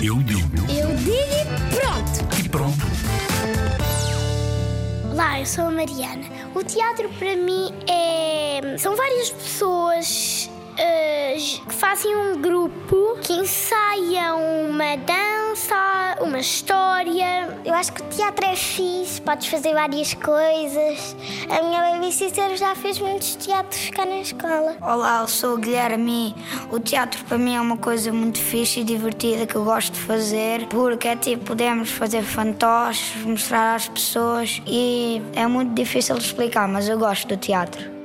Eu digo. Eu digo e pronto. E pronto. Olá, eu sou a Mariana. O teatro para mim é. São várias pessoas eh, que fazem um grupo que ensaiam uma dança, uma história. Eu acho que o teatro é fixe, podes fazer várias coisas. A minha babysitter já fez muitos teatros cá na escola. Olá, eu sou o Guilherme. O teatro para mim é uma coisa muito fixe e divertida que eu gosto de fazer, porque é tipo, podemos fazer fantoches, mostrar às pessoas e é muito difícil de explicar, mas eu gosto do teatro.